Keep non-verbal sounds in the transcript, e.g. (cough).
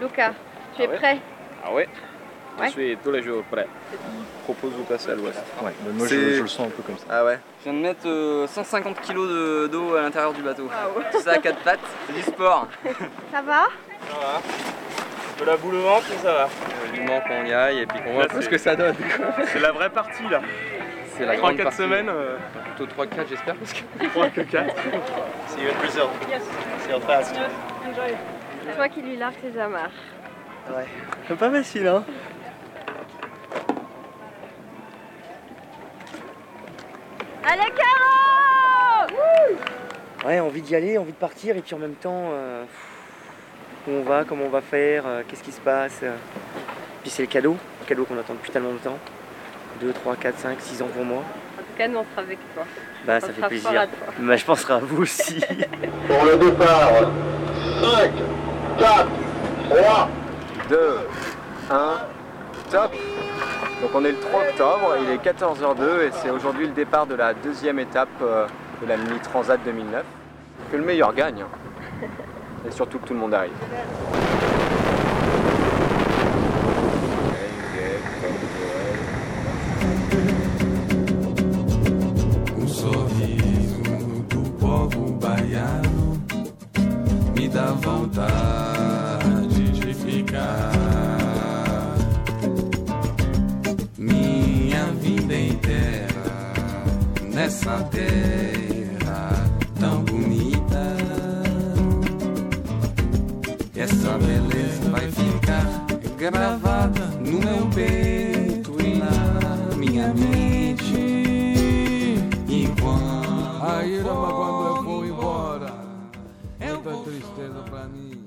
Luca, tu es Ah prêt? Ah ouais Ouais. Je suis tous les jours prêt. Propose de passer à l'ouest. Ouais, mais moi je, je le sens un peu comme ça. Ah ouais Je viens de mettre euh, 150 kg de- d'eau à l'intérieur du bateau. Tout (laughs) ça à quatre pattes, c'est du sport. (laughs) Ça va Ça va. Un peu la boule au ventre, mais ça va. Vivement qu'on y aille et puis qu'on voit un peu c'est- ce que ça donne. C'est la vraie partie là. C'est la grande 3-4 partie. semaines, euh, Plutôt 3-4 j'espère parce que moins que 4. (laughs) See you in Brazil. See you fast. Toi qui lui largue ses amarres. C'est pas facile hein. Allez, Caro Ouais, envie d'y aller, envie de partir, et puis en même temps, euh, où on va, comment on va faire, euh, qu'est-ce qui se passe. euh. Puis c'est le cadeau, le cadeau qu'on attend depuis tellement de temps. 2, 3, 4, 5, 6 ans pour moi. En tout cas, nous, on sera avec toi. Bah, On ça fait sera fort plaisir. à toi. Bah, je penserai à vous aussi. (laughs) Pour le départ, 5, 4, 3, 2, 1, Donc on est le 3 octobre, il est 14h02 et c'est aujourd'hui le départ de la deuxième étape euh, de la Mini Transat 2009. Que le meilleur gagne. hein. Et surtout que tout le monde arrive. Um me dá vida inteira nessa terra tão bonita. Essa beleza vai ficar gravada no meu peito e na minha mente. Enquanto a Irama quando eu vou embora, é muita tristeza pra mim.